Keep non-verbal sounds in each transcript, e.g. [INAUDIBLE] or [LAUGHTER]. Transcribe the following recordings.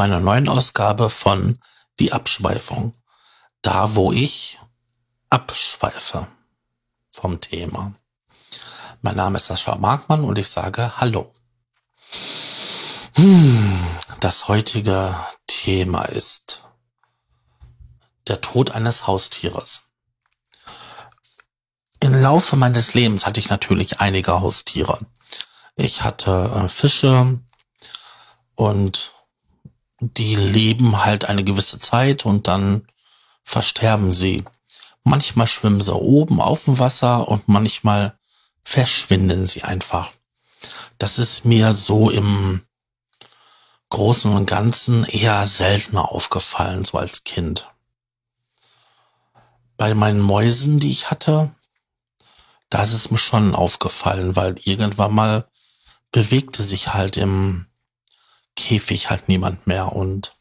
Zu einer neuen Ausgabe von Die Abschweifung. Da, wo ich abschweife vom Thema. Mein Name ist Sascha Markmann und ich sage Hallo. Hm, das heutige Thema ist der Tod eines Haustieres. Im Laufe meines Lebens hatte ich natürlich einige Haustiere. Ich hatte äh, Fische und die leben halt eine gewisse Zeit und dann versterben sie. Manchmal schwimmen sie oben auf dem Wasser und manchmal verschwinden sie einfach. Das ist mir so im Großen und Ganzen eher seltener aufgefallen, so als Kind. Bei meinen Mäusen, die ich hatte, da ist es mir schon aufgefallen, weil irgendwann mal bewegte sich halt im Käfig halt niemand mehr und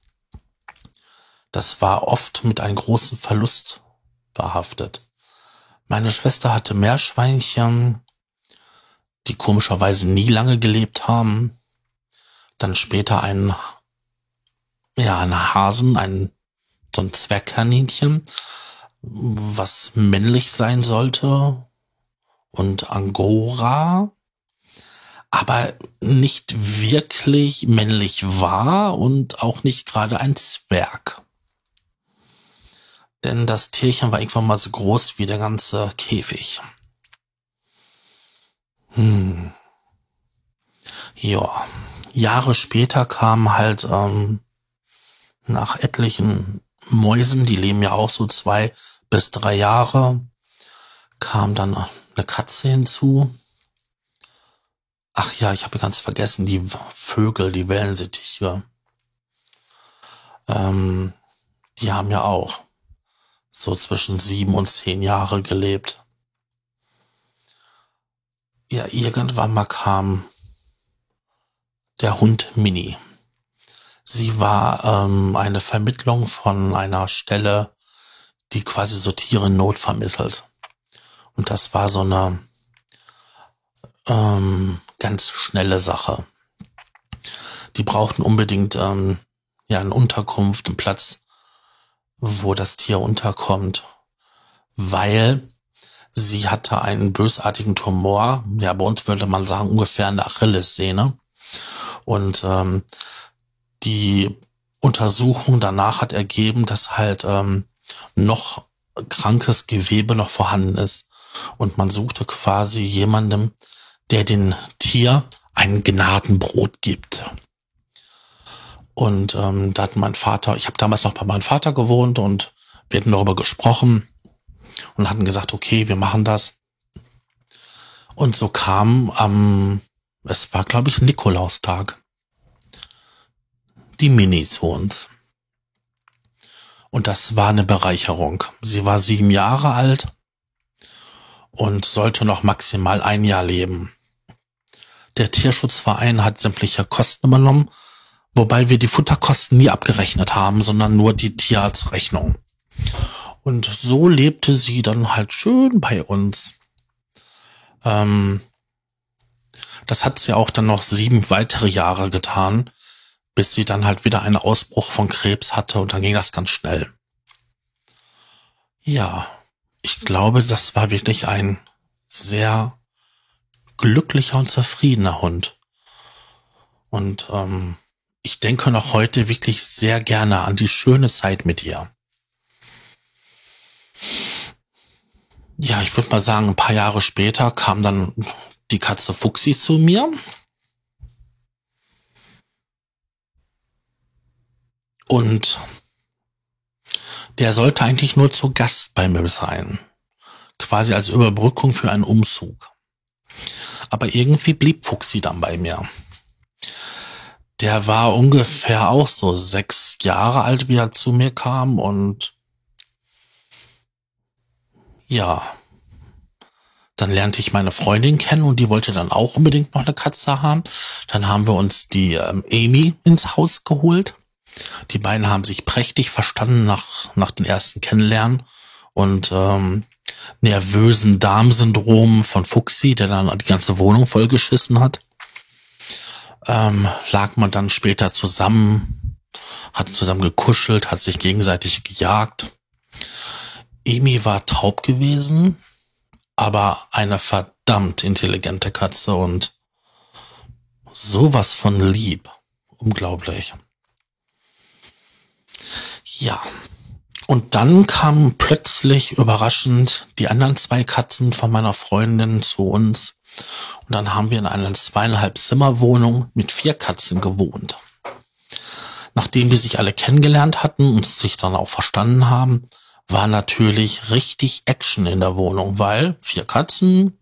das war oft mit einem großen Verlust behaftet. Meine Schwester hatte Meerschweinchen, die komischerweise nie lange gelebt haben. Dann später einen, ja, einen Hasen, ein, so ein Zwergkaninchen, was männlich sein sollte. Und Angora, aber nicht wirklich männlich war und auch nicht gerade ein Zwerg. Denn das Tierchen war irgendwann mal so groß wie der ganze Käfig. Hm. Ja, Jahre später kam halt ähm, nach etlichen Mäusen, die leben ja auch so zwei bis drei Jahre, kam dann eine Katze hinzu. Ach ja, ich habe ganz vergessen, die Vögel, die Wellensittiche. Ähm, die haben ja auch so zwischen sieben und zehn Jahre gelebt. Ja, irgendwann mal kam der Hund Mini. Sie war ähm, eine Vermittlung von einer Stelle, die quasi so Tiere in Not vermittelt. Und das war so eine ähm, ganz schnelle Sache. Die brauchten unbedingt ähm, ja eine Unterkunft, einen Platz, wo das Tier unterkommt, weil sie hatte einen bösartigen Tumor. Ja, bei uns würde man sagen ungefähr eine Achillessehne. Und ähm, die Untersuchung danach hat ergeben, dass halt ähm, noch krankes Gewebe noch vorhanden ist. Und man suchte quasi jemandem, der den Tier ein Gnadenbrot gibt. Und ähm, da hat mein Vater, ich habe damals noch bei meinem Vater gewohnt und wir hatten darüber gesprochen und hatten gesagt, okay, wir machen das. Und so kam am, es war glaube ich Nikolaustag, die Mini zu uns. Und das war eine Bereicherung. Sie war sieben Jahre alt und sollte noch maximal ein Jahr leben. Der Tierschutzverein hat sämtliche Kosten übernommen, wobei wir die Futterkosten nie abgerechnet haben, sondern nur die Tierarztrechnung. Und so lebte sie dann halt schön bei uns. Ähm, das hat sie auch dann noch sieben weitere Jahre getan, bis sie dann halt wieder einen Ausbruch von Krebs hatte und dann ging das ganz schnell. Ja, ich glaube, das war wirklich ein sehr glücklicher und zufriedener Hund. Und ähm, ich denke noch heute wirklich sehr gerne an die schöne Zeit mit ihr. Ja, ich würde mal sagen, ein paar Jahre später kam dann die Katze Fuchsi zu mir. Und der sollte eigentlich nur zu Gast bei mir sein. Quasi als Überbrückung für einen Umzug. Aber irgendwie blieb Fuchsi dann bei mir. Der war ungefähr auch so sechs Jahre alt, wie er zu mir kam und ja, dann lernte ich meine Freundin kennen und die wollte dann auch unbedingt noch eine Katze haben. Dann haben wir uns die ähm, Amy ins Haus geholt. Die beiden haben sich prächtig verstanden nach, nach den ersten Kennenlernen und ähm, nervösen Darmsyndrom von Fuxi, der dann die ganze Wohnung vollgeschissen hat. ähm, lag man dann später zusammen, hat zusammen gekuschelt, hat sich gegenseitig gejagt. Emi war taub gewesen, aber eine verdammt intelligente Katze und sowas von lieb. Unglaublich. Ja. Und dann kamen plötzlich überraschend die anderen zwei Katzen von meiner Freundin zu uns. Und dann haben wir in einer zweieinhalb Zimmerwohnung mit vier Katzen gewohnt. Nachdem die sich alle kennengelernt hatten und sich dann auch verstanden haben, war natürlich richtig Action in der Wohnung, weil vier Katzen,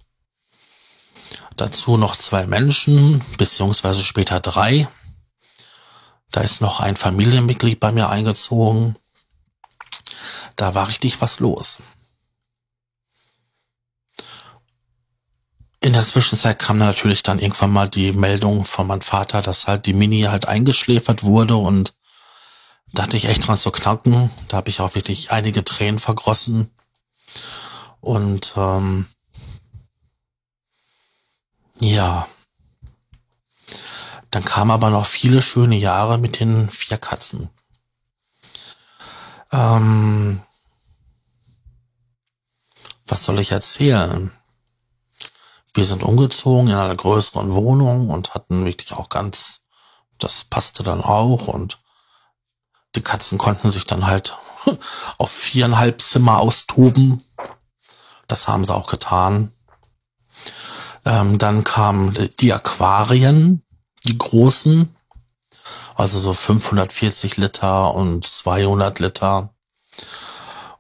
dazu noch zwei Menschen, beziehungsweise später drei. Da ist noch ein Familienmitglied bei mir eingezogen. Da war richtig was los. In der Zwischenzeit kam natürlich dann irgendwann mal die Meldung von meinem Vater, dass halt die Mini halt eingeschläfert wurde und da hatte ich echt dran zu knacken. Da habe ich auch wirklich einige Tränen vergossen. Und ähm, ja, dann kamen aber noch viele schöne Jahre mit den vier Katzen. Ähm, was soll ich erzählen? Wir sind umgezogen in eine größere Wohnung und hatten wirklich auch ganz, das passte dann auch und die Katzen konnten sich dann halt [LAUGHS] auf viereinhalb Zimmer austoben. Das haben sie auch getan. Ähm, dann kamen die Aquarien, die großen, also so 540 Liter und 200 Liter.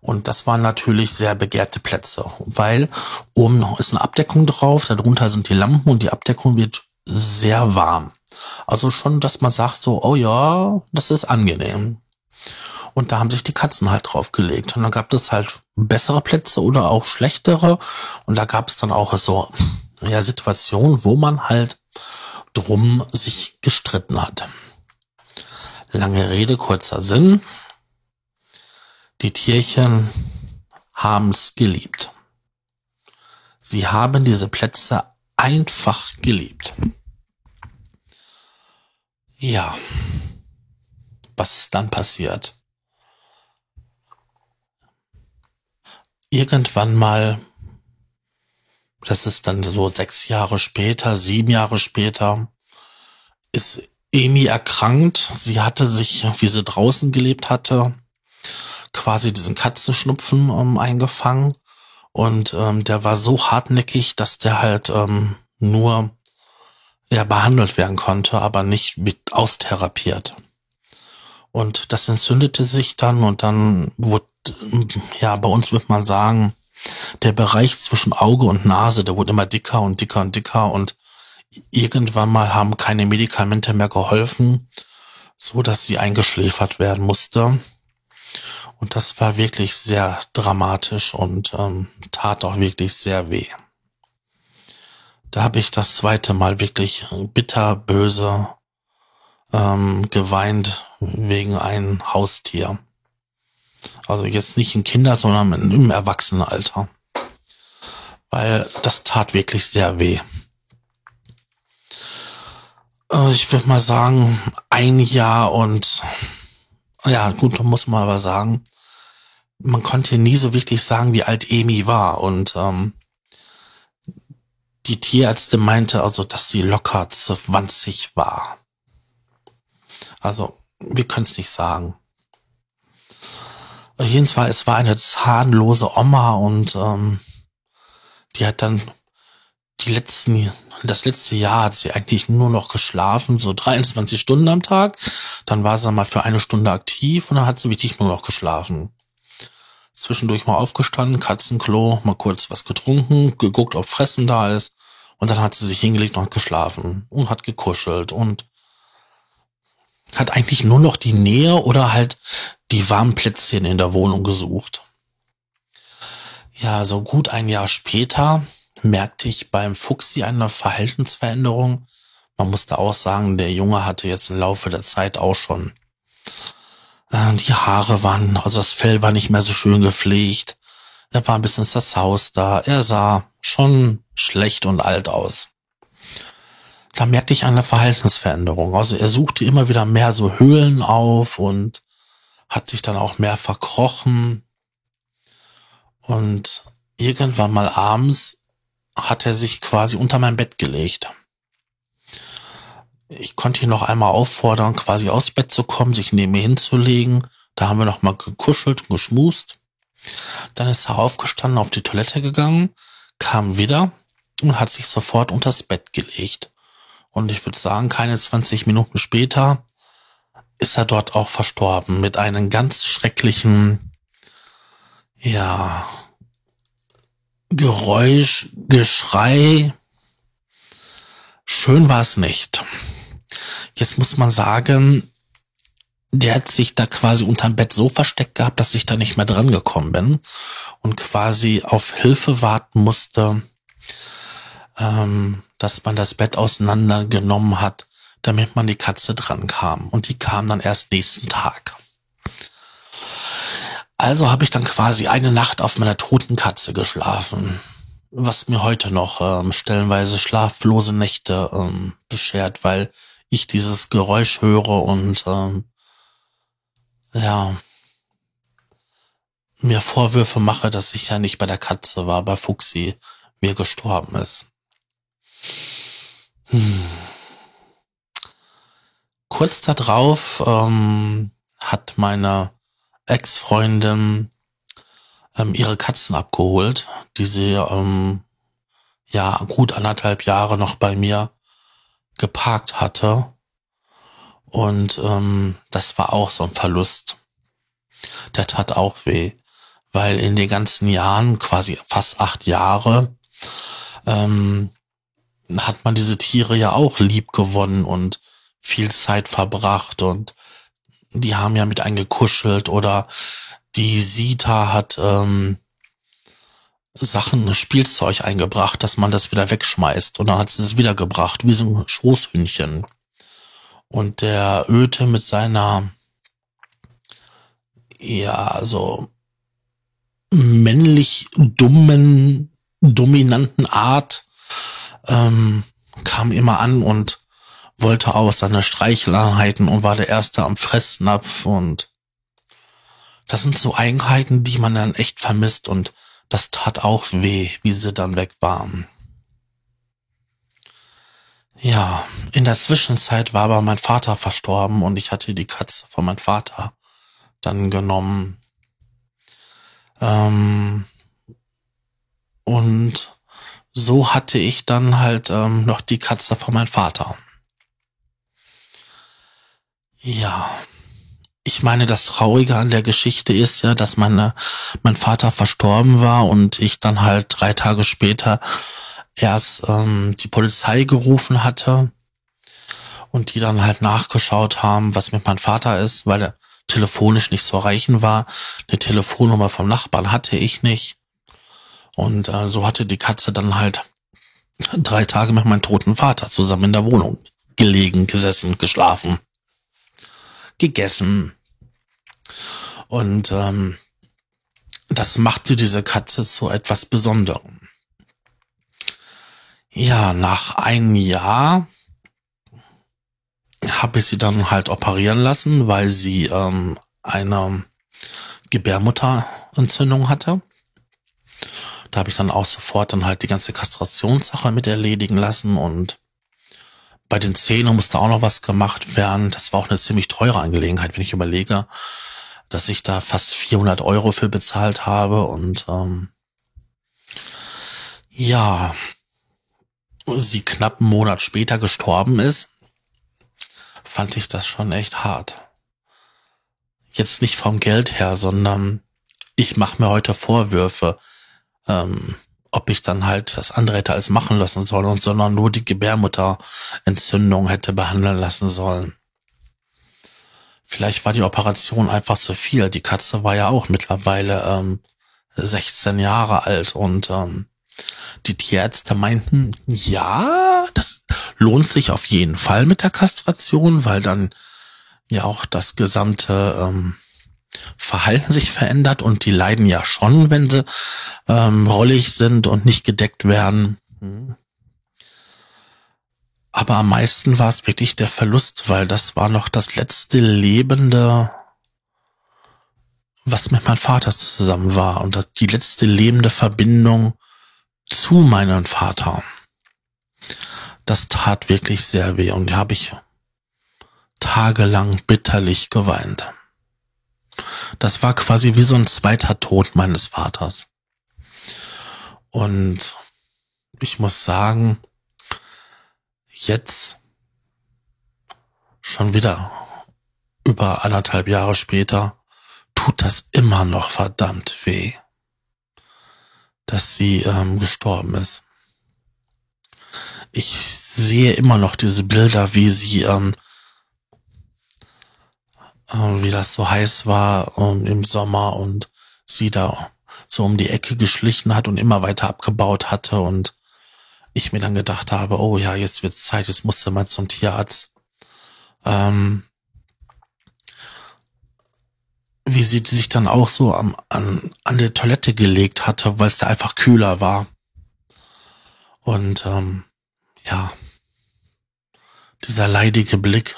Und das waren natürlich sehr begehrte Plätze, weil oben ist eine Abdeckung drauf, darunter sind die Lampen und die Abdeckung wird sehr warm. Also schon, dass man sagt so, oh ja, das ist angenehm. Und da haben sich die Katzen halt draufgelegt. Und dann gab es halt bessere Plätze oder auch schlechtere. Und da gab es dann auch so, ja, Situationen, wo man halt drum sich gestritten hat. Lange Rede, kurzer Sinn. Die Tierchen haben es geliebt. Sie haben diese Plätze einfach geliebt. Ja. Was ist dann passiert? Irgendwann mal, das ist dann so sechs Jahre später, sieben Jahre später, ist Amy erkrankt. Sie hatte sich, wie sie draußen gelebt hatte, quasi diesen Katzenschnupfen ähm, eingefangen. Und ähm, der war so hartnäckig, dass der halt ähm, nur ja, behandelt werden konnte, aber nicht mit austherapiert. Und das entzündete sich dann und dann wurde, ja, bei uns würde man sagen, der Bereich zwischen Auge und Nase, der wurde immer dicker und dicker und dicker und irgendwann mal haben keine Medikamente mehr geholfen, so dass sie eingeschläfert werden musste. Und das war wirklich sehr dramatisch und ähm, tat auch wirklich sehr weh. Da habe ich das zweite Mal wirklich bitter böse ähm, geweint wegen einem Haustier. Also jetzt nicht in Kinder, sondern im Erwachsenenalter. Weil das tat wirklich sehr weh. Also ich würde mal sagen, ein Jahr und ja, gut, da muss man aber sagen, man konnte nie so wirklich sagen, wie alt Emi war. Und ähm, die Tierärztin meinte also, dass sie locker 20 war. Also, wir können es nicht sagen. Jedenfalls, es war eine zahnlose Oma und ähm, die hat dann die letzten, das letzte Jahr hat sie eigentlich nur noch geschlafen, so 23 Stunden am Tag. Dann war sie mal für eine Stunde aktiv und dann hat sie wirklich nur noch geschlafen. Zwischendurch mal aufgestanden, Katzenklo, mal kurz was getrunken, geguckt, ob Fressen da ist. Und dann hat sie sich hingelegt und geschlafen und hat gekuschelt und hat eigentlich nur noch die Nähe oder halt die warmen Plätzchen in der Wohnung gesucht. Ja, so gut ein Jahr später merkte ich beim Fuchsi eine Verhaltensveränderung. Man musste auch sagen, der Junge hatte jetzt im Laufe der Zeit auch schon äh, die Haare waren, also das Fell war nicht mehr so schön gepflegt. Er war ein bisschen zerzaust da. Er sah schon schlecht und alt aus. da merkte ich eine Verhaltensveränderung. Also er suchte immer wieder mehr so Höhlen auf und hat sich dann auch mehr verkrochen. Und irgendwann mal abends hat er sich quasi unter mein Bett gelegt. Ich konnte ihn noch einmal auffordern, quasi aus Bett zu kommen, sich neben mir hinzulegen. Da haben wir noch mal gekuschelt und geschmust. Dann ist er aufgestanden, auf die Toilette gegangen, kam wieder und hat sich sofort unters Bett gelegt. Und ich würde sagen, keine 20 Minuten später ist er dort auch verstorben mit einem ganz schrecklichen, ja, Geräusch, Geschrei. Schön war es nicht. Jetzt muss man sagen, der hat sich da quasi unterm Bett so versteckt gehabt, dass ich da nicht mehr dran gekommen bin und quasi auf Hilfe warten musste, ähm, dass man das Bett auseinandergenommen hat, damit man die Katze dran kam. Und die kam dann erst nächsten Tag. Also habe ich dann quasi eine Nacht auf meiner toten Katze geschlafen, was mir heute noch ähm, stellenweise schlaflose Nächte ähm, beschert, weil ich dieses Geräusch höre und ähm, ja mir Vorwürfe mache, dass ich ja nicht bei der Katze war, bei Fuxi, er gestorben ist. Hm. Kurz darauf ähm, hat meine Ex-Freundin ähm, ihre Katzen abgeholt, die sie ähm, ja gut anderthalb Jahre noch bei mir geparkt hatte. Und ähm, das war auch so ein Verlust. Der tat auch weh, weil in den ganzen Jahren, quasi fast acht Jahre, ähm, hat man diese Tiere ja auch lieb gewonnen und viel Zeit verbracht und die haben ja mit eingekuschelt oder die Sita hat ähm, Sachen, Spielzeug eingebracht, dass man das wieder wegschmeißt und dann hat sie es wiedergebracht, wie so ein Schoßhündchen. Und der Öte mit seiner ja, so männlich dummen, dominanten Art ähm, kam immer an und wollte aus seine Streicheleinheiten und war der Erste am Fressnapf und das sind so Eigenheiten, die man dann echt vermisst und das tat auch weh, wie sie dann weg waren. Ja, in der Zwischenzeit war aber mein Vater verstorben und ich hatte die Katze von meinem Vater dann genommen. Ähm, und so hatte ich dann halt ähm, noch die Katze von meinem Vater. Ja. Ich meine, das Traurige an der Geschichte ist ja, dass meine, mein Vater verstorben war und ich dann halt drei Tage später erst ähm, die Polizei gerufen hatte und die dann halt nachgeschaut haben, was mit meinem Vater ist, weil er telefonisch nicht zu erreichen war. Eine Telefonnummer vom Nachbarn hatte ich nicht. Und äh, so hatte die Katze dann halt drei Tage mit meinem toten Vater zusammen in der Wohnung gelegen, gesessen, geschlafen, gegessen. Und ähm, das machte diese Katze zu etwas Besonderem. Ja, nach einem Jahr habe ich sie dann halt operieren lassen, weil sie ähm, eine Gebärmutterentzündung hatte. Da habe ich dann auch sofort dann halt die ganze Kastrationssache mit erledigen lassen und bei den Zähnen musste auch noch was gemacht werden. Das war auch eine ziemlich teure Angelegenheit, wenn ich überlege, dass ich da fast 400 Euro für bezahlt habe und ähm, ja, sie knapp einen Monat später gestorben ist, fand ich das schon echt hart. Jetzt nicht vom Geld her, sondern ich mache mir heute Vorwürfe, ähm, ob ich dann halt das andere hätte als machen lassen sollen, sondern nur die Gebärmutterentzündung hätte behandeln lassen sollen. Vielleicht war die Operation einfach zu viel. Die Katze war ja auch mittlerweile ähm, 16 Jahre alt und ähm, die Tierärzte meinten, ja, das lohnt sich auf jeden Fall mit der Kastration, weil dann ja auch das gesamte ähm, Verhalten sich verändert und die leiden ja schon, wenn sie ähm, rollig sind und nicht gedeckt werden. Aber am meisten war es wirklich der Verlust, weil das war noch das letzte lebende, was mit meinem Vater zusammen war und das, die letzte lebende Verbindung zu meinem Vater. Das tat wirklich sehr weh und da habe ich tagelang bitterlich geweint. Das war quasi wie so ein zweiter Tod meines Vaters. Und ich muss sagen, jetzt schon wieder über anderthalb Jahre später tut das immer noch verdammt weh, dass sie ähm, gestorben ist. Ich sehe immer noch diese Bilder, wie sie, ähm, äh, wie das so heiß war ähm, im Sommer und sie da so um die Ecke geschlichen hat und immer weiter abgebaut hatte und ich mir dann gedacht habe, oh ja, jetzt wird's Zeit, jetzt musste mal zum Tierarzt. Ähm, wie sie sich dann auch so am, an, an der Toilette gelegt hatte, weil es da einfach kühler war. Und ähm, ja, dieser leidige Blick.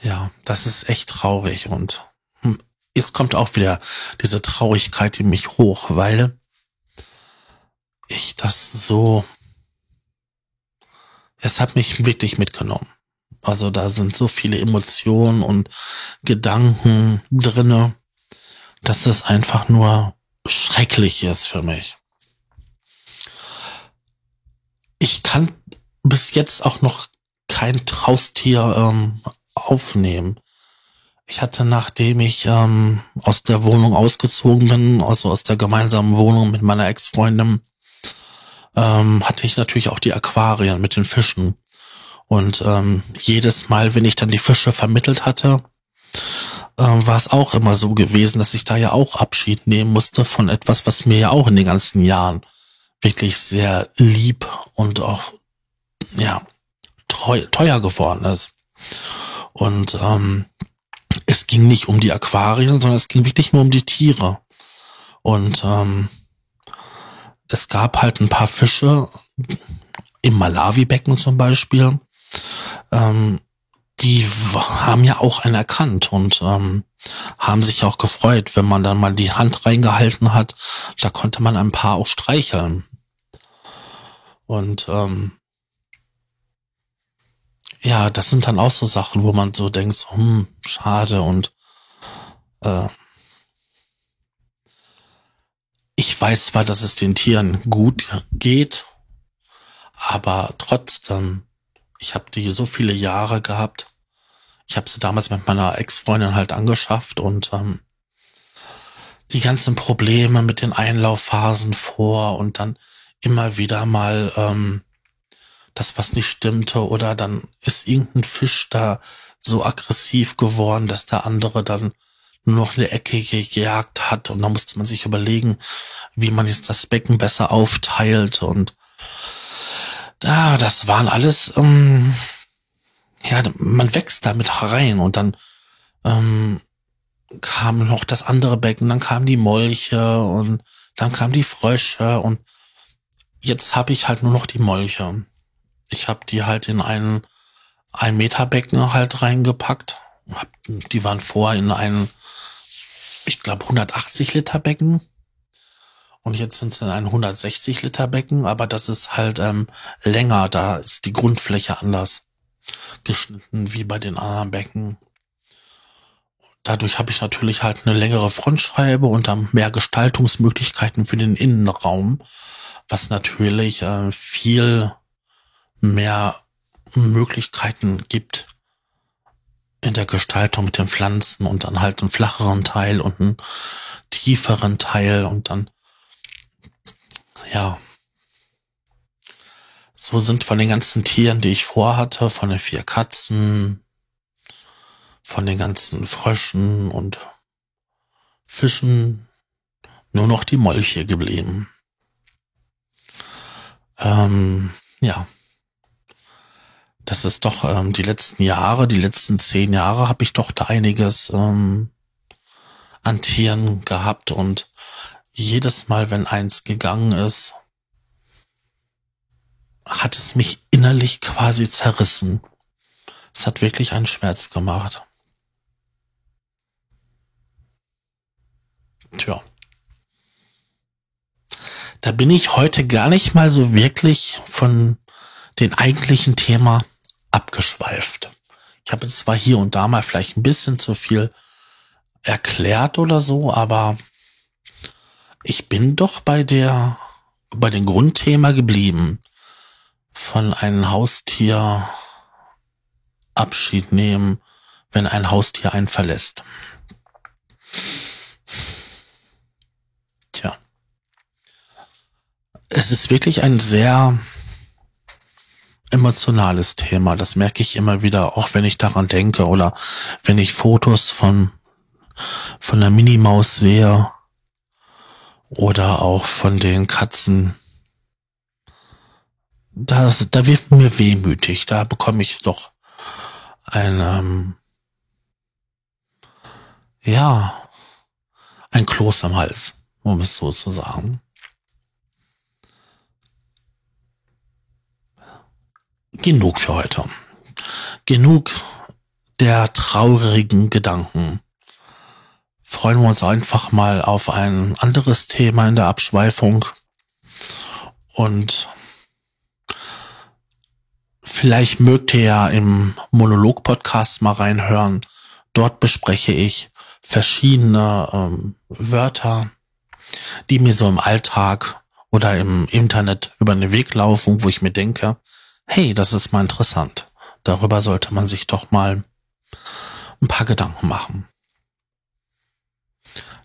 Ja, das ist echt traurig und hm, jetzt kommt auch wieder diese Traurigkeit in mich hoch, weil ich das so, es hat mich wirklich mitgenommen. Also da sind so viele Emotionen und Gedanken drinne, dass es einfach nur schrecklich ist für mich. Ich kann bis jetzt auch noch kein Haustier ähm, aufnehmen. Ich hatte, nachdem ich ähm, aus der Wohnung ausgezogen bin, also aus der gemeinsamen Wohnung mit meiner Ex-Freundin, ähm, hatte ich natürlich auch die Aquarien mit den Fischen. Und ähm, jedes Mal, wenn ich dann die Fische vermittelt hatte, ähm, war es auch immer so gewesen, dass ich da ja auch Abschied nehmen musste von etwas, was mir ja auch in den ganzen Jahren wirklich sehr lieb und auch ja teuer geworden ist. Und ähm, es ging nicht um die Aquarien, sondern es ging wirklich nur um die Tiere. Und ähm, es gab halt ein paar Fische im Malawi-Becken zum Beispiel. Ähm, die haben ja auch einen erkannt und ähm, haben sich auch gefreut, wenn man dann mal die Hand reingehalten hat. Da konnte man ein paar auch streicheln. Und ähm, ja, das sind dann auch so Sachen, wo man so denkt, so, hm, schade und äh, ich weiß zwar, dass es den Tieren gut geht, aber trotzdem, ich habe die so viele Jahre gehabt. Ich habe sie damals mit meiner Ex-Freundin halt angeschafft und ähm, die ganzen Probleme mit den Einlaufphasen vor und dann immer wieder mal ähm, das, was nicht stimmte, oder dann ist irgendein Fisch da so aggressiv geworden, dass der andere dann nur noch eine Ecke gejagt hat. Und da musste man sich überlegen, wie man jetzt das Becken besser aufteilt. Und da, ah, das waren alles, ähm, ja, man wächst damit rein und dann ähm, kam noch das andere Becken, dann kamen die Molche und dann kamen die Frösche. Und jetzt habe ich halt nur noch die Molche. Ich habe die halt in ein ein Meter Becken halt reingepackt. Die waren vorher in einen ich glaube, 180 Liter Becken. Und jetzt sind es ein 160 Liter Becken, aber das ist halt ähm, länger, da ist die Grundfläche anders geschnitten wie bei den anderen Becken. Dadurch habe ich natürlich halt eine längere Frontscheibe und dann mehr Gestaltungsmöglichkeiten für den Innenraum, was natürlich äh, viel mehr Möglichkeiten gibt, in der Gestaltung mit den Pflanzen und dann halt einen flacheren Teil und einen tieferen Teil und dann, ja. So sind von den ganzen Tieren, die ich vorhatte, von den vier Katzen, von den ganzen Fröschen und Fischen nur noch die Molche geblieben. Ähm, ja das ist doch ähm, die letzten Jahre, die letzten zehn Jahre habe ich doch da einiges ähm, an Tieren gehabt und jedes Mal, wenn eins gegangen ist, hat es mich innerlich quasi zerrissen. Es hat wirklich einen Schmerz gemacht. Tja. Da bin ich heute gar nicht mal so wirklich von den eigentlichen Thema abgeschweift. Ich habe zwar hier und da mal vielleicht ein bisschen zu viel erklärt oder so, aber ich bin doch bei der, bei dem Grundthema geblieben. Von einem Haustier Abschied nehmen, wenn ein Haustier einen verlässt. Tja. Es ist wirklich ein sehr emotionales Thema. Das merke ich immer wieder, auch wenn ich daran denke oder wenn ich Fotos von, von der Minimaus sehe oder auch von den Katzen. Das, da wird mir wehmütig. Da bekomme ich doch ein, ähm, ja, ein Kloß am Hals, um es so zu sagen. Genug für heute. Genug der traurigen Gedanken. Freuen wir uns einfach mal auf ein anderes Thema in der Abschweifung. Und vielleicht mögt ihr ja im Monolog-Podcast mal reinhören. Dort bespreche ich verschiedene ähm, Wörter, die mir so im Alltag oder im Internet über den Weg laufen, wo ich mir denke, hey, das ist mal interessant. Darüber sollte man sich doch mal ein paar Gedanken machen.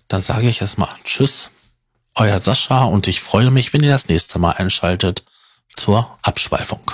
Dann sage ich erstmal Tschüss, euer Sascha und ich freue mich, wenn ihr das nächste Mal einschaltet zur Abschweifung.